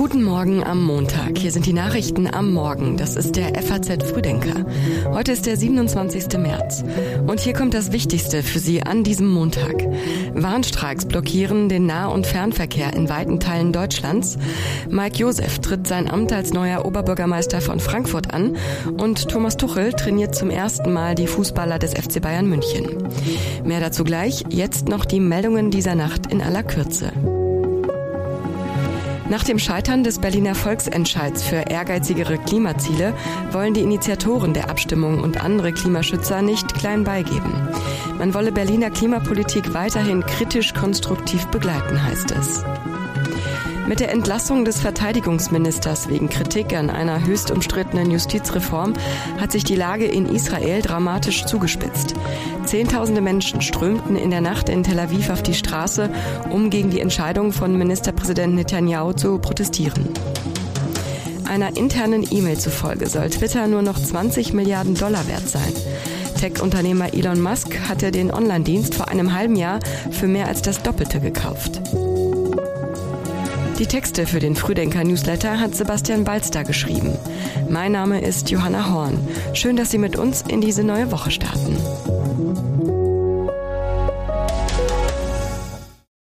Guten Morgen am Montag. Hier sind die Nachrichten am Morgen. Das ist der FAZ Früdenker. Heute ist der 27. März. Und hier kommt das Wichtigste für Sie an diesem Montag. Warnstreiks blockieren den Nah- und Fernverkehr in weiten Teilen Deutschlands. Mike Josef tritt sein Amt als neuer Oberbürgermeister von Frankfurt an. Und Thomas Tuchel trainiert zum ersten Mal die Fußballer des FC Bayern München. Mehr dazu gleich. Jetzt noch die Meldungen dieser Nacht in aller Kürze. Nach dem Scheitern des Berliner Volksentscheids für ehrgeizigere Klimaziele wollen die Initiatoren der Abstimmung und andere Klimaschützer nicht klein beigeben. Man wolle Berliner Klimapolitik weiterhin kritisch konstruktiv begleiten, heißt es. Mit der Entlassung des Verteidigungsministers wegen Kritik an einer höchst umstrittenen Justizreform hat sich die Lage in Israel dramatisch zugespitzt. Zehntausende Menschen strömten in der Nacht in Tel Aviv auf die Straße, um gegen die Entscheidung von Ministerpräsident Netanyahu zu protestieren. Einer internen E-Mail zufolge soll Twitter nur noch 20 Milliarden Dollar wert sein. Tech-Unternehmer Elon Musk hatte den Online-Dienst vor einem halben Jahr für mehr als das Doppelte gekauft. Die Texte für den Frühdenker-Newsletter hat Sebastian Balster geschrieben. Mein Name ist Johanna Horn. Schön, dass Sie mit uns in diese neue Woche starten.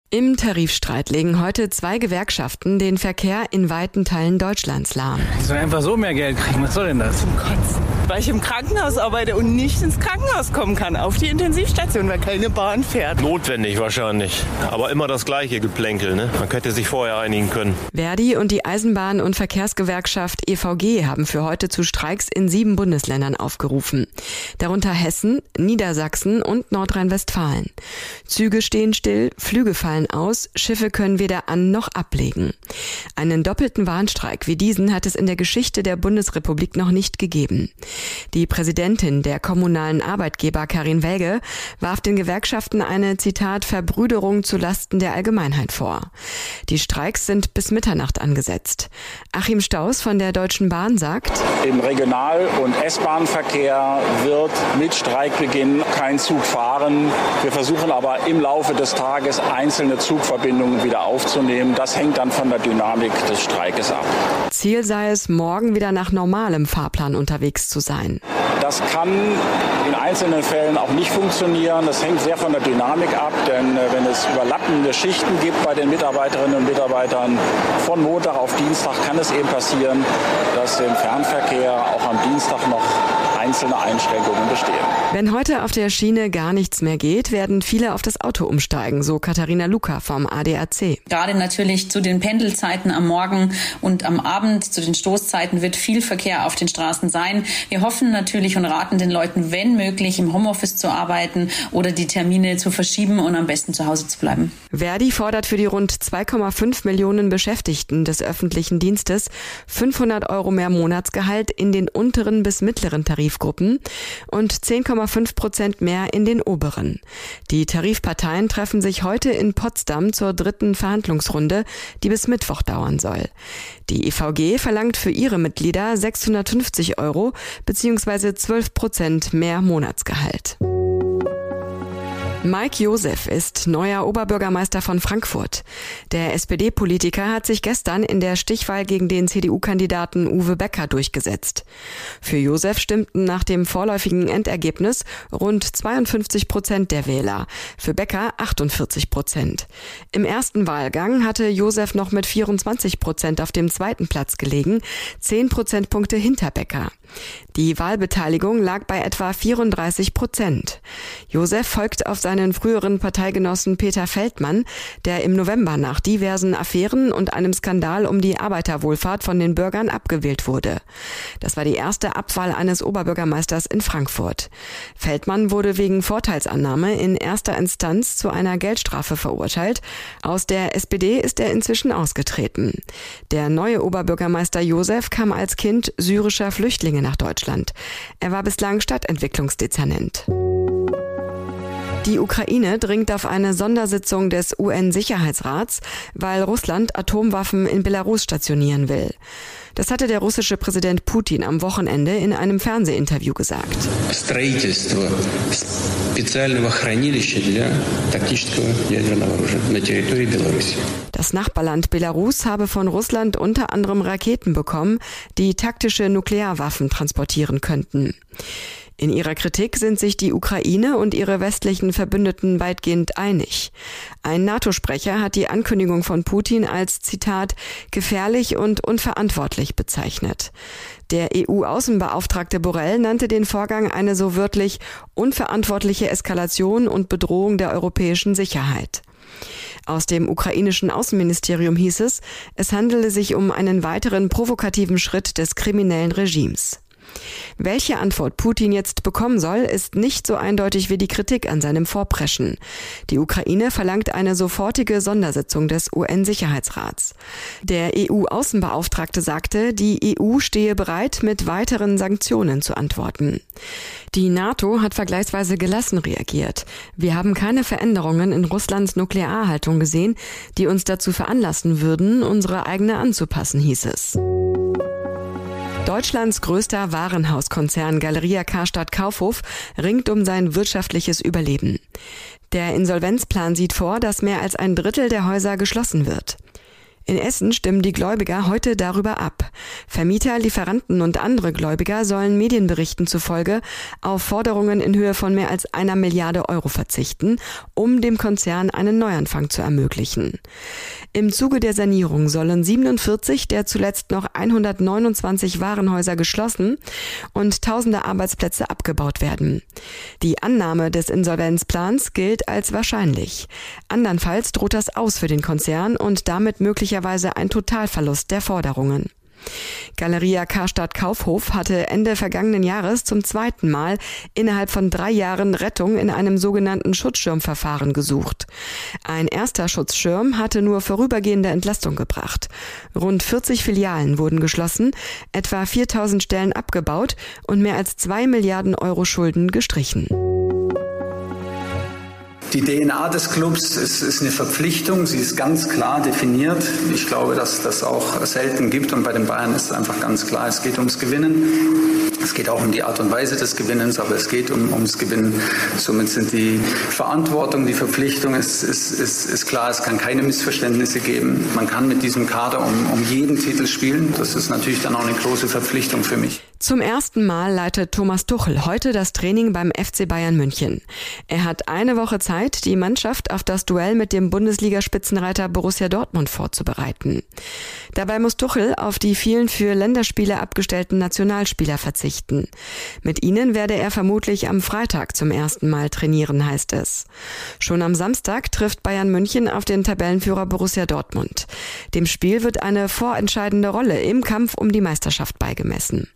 Im Tarifstreit legen heute zwei Gewerkschaften den Verkehr in weiten Teilen Deutschlands lahm. Die sollen einfach so mehr Geld kriegen. Was soll denn das? Zum Kotzen. Weil ich im Krankenhaus arbeite und nicht ins Krankenhaus kommen kann, auf die Intensivstation, weil keine Bahn fährt. Notwendig wahrscheinlich. Aber immer das gleiche Geplänkel. Ne? Man könnte sich vorher einigen können. Verdi und die Eisenbahn- und Verkehrsgewerkschaft EVG haben für heute zu Streiks in sieben Bundesländern aufgerufen. Darunter Hessen, Niedersachsen und Nordrhein-Westfalen. Züge stehen still, Flüge fallen aus, Schiffe können weder an noch ablegen. Einen doppelten Warnstreik wie diesen hat es in der Geschichte der Bundesrepublik noch nicht gegeben. Die Präsidentin der kommunalen Arbeitgeber Karin Welge warf den Gewerkschaften eine Zitat Verbrüderung zu Lasten der Allgemeinheit vor. Die Streiks sind bis Mitternacht angesetzt. Achim Staus von der Deutschen Bahn sagt, im Regional- und S-Bahn-Verkehr wird mit Streikbeginn kein Zug fahren. Wir versuchen aber im Laufe des Tages einzelne Zugverbindungen wieder aufzunehmen. Das hängt dann von der Dynamik des Streikes ab. Ziel sei es, morgen wieder nach normalem Fahrplan unterwegs zu sein. Das kann in einzelnen Fällen auch nicht funktionieren. Das hängt sehr von der Dynamik ab, denn äh, wenn es überlappende Schichten gibt bei den Mitarbeiterinnen und Mitarbeitern von Montag auf Dienstag, kann es eben passieren, dass im Fernverkehr auch am Dienstag noch einzelne Einschränkungen bestehen. Wenn heute auf der Schiene gar nichts mehr geht, werden viele auf das Auto umsteigen, so Katharina Luca vom ADAC. Gerade natürlich zu den Pendelzeiten am Morgen und am Abend, zu den Stoßzeiten wird viel Verkehr auf den Straßen sein. Wir hoffen natürlich und raten den Leuten, wenn möglich, im Homeoffice zu arbeiten oder die Termine zu verschieben und am besten zu Hause zu bleiben. Verdi fordert für die rund 2,5 Millionen Beschäftigten des öffentlichen Dienstes 500 Euro mehr Monatsgehalt in den unteren bis mittleren Tarifgruppen und 10,5 Prozent mehr in den oberen. Die Tarifparteien treffen sich heute in Potsdam zur dritten Verhandlungsrunde, die bis Mittwoch dauern soll. Die EVG verlangt für ihre Mitglieder 650 Euro bzw. 12 Prozent mehr Monatsgehalt. Mike Josef ist neuer Oberbürgermeister von Frankfurt. Der SPD-Politiker hat sich gestern in der Stichwahl gegen den CDU-Kandidaten Uwe Becker durchgesetzt. Für Josef stimmten nach dem vorläufigen Endergebnis rund 52 Prozent der Wähler, für Becker 48 Prozent. Im ersten Wahlgang hatte Josef noch mit 24 Prozent auf dem zweiten Platz gelegen, 10 Prozentpunkte hinter Becker. Die Wahlbeteiligung lag bei etwa 34 Prozent. Josef folgt auf seinen früheren Parteigenossen Peter Feldmann, der im November nach diversen Affären und einem Skandal um die Arbeiterwohlfahrt von den Bürgern abgewählt wurde. Das war die erste Abwahl eines Oberbürgermeisters in Frankfurt. Feldmann wurde wegen Vorteilsannahme in erster Instanz zu einer Geldstrafe verurteilt. Aus der SPD ist er inzwischen ausgetreten. Der neue Oberbürgermeister Josef kam als Kind syrischer Flüchtlinge nach Deutschland. Er war bislang Stadtentwicklungsdezernent. Die Ukraine dringt auf eine Sondersitzung des UN-Sicherheitsrats, weil Russland Atomwaffen in Belarus stationieren will. Das hatte der russische Präsident Putin am Wochenende in einem Fernsehinterview gesagt. Das Nachbarland Belarus habe von Russland unter anderem Raketen bekommen, die taktische Nuklearwaffen transportieren könnten. In ihrer Kritik sind sich die Ukraine und ihre westlichen Verbündeten weitgehend einig. Ein NATO-Sprecher hat die Ankündigung von Putin als Zitat gefährlich und unverantwortlich bezeichnet. Der EU-Außenbeauftragte Borrell nannte den Vorgang eine so wörtlich unverantwortliche Eskalation und Bedrohung der europäischen Sicherheit. Aus dem ukrainischen Außenministerium hieß es, es handele sich um einen weiteren provokativen Schritt des kriminellen Regimes. Welche Antwort Putin jetzt bekommen soll, ist nicht so eindeutig wie die Kritik an seinem Vorpreschen. Die Ukraine verlangt eine sofortige Sondersitzung des UN-Sicherheitsrats. Der EU-Außenbeauftragte sagte, die EU stehe bereit, mit weiteren Sanktionen zu antworten. Die NATO hat vergleichsweise gelassen reagiert. Wir haben keine Veränderungen in Russlands Nuklearhaltung gesehen, die uns dazu veranlassen würden, unsere eigene anzupassen, hieß es. Deutschlands größter Warenhauskonzern Galeria Karstadt Kaufhof ringt um sein wirtschaftliches Überleben. Der Insolvenzplan sieht vor, dass mehr als ein Drittel der Häuser geschlossen wird. In Essen stimmen die Gläubiger heute darüber ab. Vermieter, Lieferanten und andere Gläubiger sollen Medienberichten zufolge auf Forderungen in Höhe von mehr als einer Milliarde Euro verzichten, um dem Konzern einen Neuanfang zu ermöglichen. Im Zuge der Sanierung sollen 47 der zuletzt noch 129 Warenhäuser geschlossen und tausende Arbeitsplätze abgebaut werden. Die Annahme des Insolvenzplans gilt als wahrscheinlich. Andernfalls droht das aus für den Konzern und damit möglich möglicherweise ein Totalverlust der Forderungen. Galeria Karstadt Kaufhof hatte Ende vergangenen Jahres zum zweiten Mal innerhalb von drei Jahren Rettung in einem sogenannten Schutzschirmverfahren gesucht. Ein erster Schutzschirm hatte nur vorübergehende Entlastung gebracht. Rund 40 Filialen wurden geschlossen, etwa 4000 Stellen abgebaut und mehr als zwei Milliarden Euro Schulden gestrichen. Die DNA des Clubs ist, ist, eine Verpflichtung, sie ist ganz klar definiert. Ich glaube, dass das auch selten gibt und bei den Bayern ist es einfach ganz klar, es geht ums Gewinnen. Es geht auch um die Art und Weise des Gewinnens, aber es geht um, ums Gewinnen. Somit sind die Verantwortung, die Verpflichtung ist, ist, ist, ist klar, es kann keine Missverständnisse geben. Man kann mit diesem Kader um, um jeden Titel spielen. Das ist natürlich dann auch eine große Verpflichtung für mich. Zum ersten Mal leitet Thomas Tuchel heute das Training beim FC Bayern München. Er hat eine Woche Zeit, die Mannschaft auf das Duell mit dem Bundesliga-Spitzenreiter Borussia Dortmund vorzubereiten. Dabei muss Tuchel auf die vielen für Länderspiele abgestellten Nationalspieler verzichten. Mit ihnen werde er vermutlich am Freitag zum ersten Mal trainieren, heißt es. Schon am Samstag trifft Bayern München auf den Tabellenführer Borussia Dortmund. Dem Spiel wird eine vorentscheidende Rolle im Kampf um die Meisterschaft beigemessen.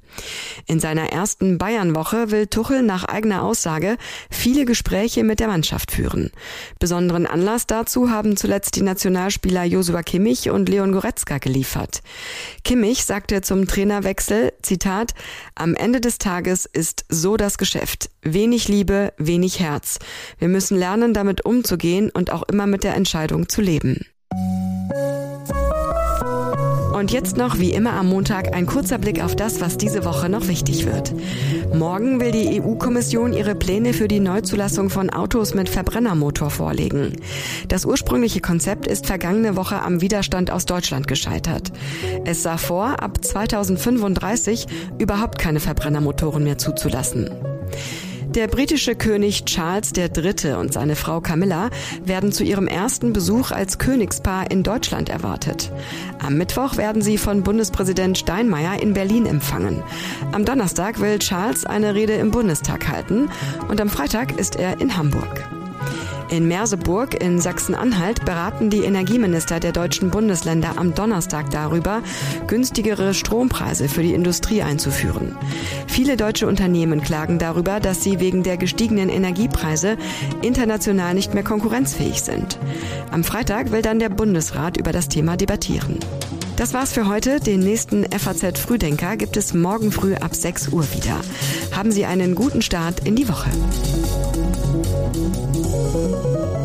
In seiner ersten Bayernwoche will Tuchel nach eigener Aussage viele Gespräche mit der Mannschaft führen. Besonderen Anlass dazu haben zuletzt die Nationalspieler Josua Kimmich und Leon Goretzka geliefert. Kimmich sagte zum Trainerwechsel, Zitat, am Ende des Tages ist so das Geschäft. Wenig Liebe, wenig Herz. Wir müssen lernen, damit umzugehen und auch immer mit der Entscheidung zu leben. Und jetzt noch, wie immer am Montag, ein kurzer Blick auf das, was diese Woche noch wichtig wird. Morgen will die EU-Kommission ihre Pläne für die Neuzulassung von Autos mit Verbrennermotor vorlegen. Das ursprüngliche Konzept ist vergangene Woche am Widerstand aus Deutschland gescheitert. Es sah vor, ab 2035 überhaupt keine Verbrennermotoren mehr zuzulassen. Der britische König Charles III. und seine Frau Camilla werden zu ihrem ersten Besuch als Königspaar in Deutschland erwartet. Am Mittwoch werden sie von Bundespräsident Steinmeier in Berlin empfangen. Am Donnerstag will Charles eine Rede im Bundestag halten und am Freitag ist er in Hamburg. In Merseburg in Sachsen-Anhalt beraten die Energieminister der deutschen Bundesländer am Donnerstag darüber, günstigere Strompreise für die Industrie einzuführen. Viele deutsche Unternehmen klagen darüber, dass sie wegen der gestiegenen Energiepreise international nicht mehr konkurrenzfähig sind. Am Freitag will dann der Bundesrat über das Thema debattieren. Das war's für heute. Den nächsten FAZ Frühdenker gibt es morgen früh ab 6 Uhr wieder. Haben Sie einen guten Start in die Woche. Thank you.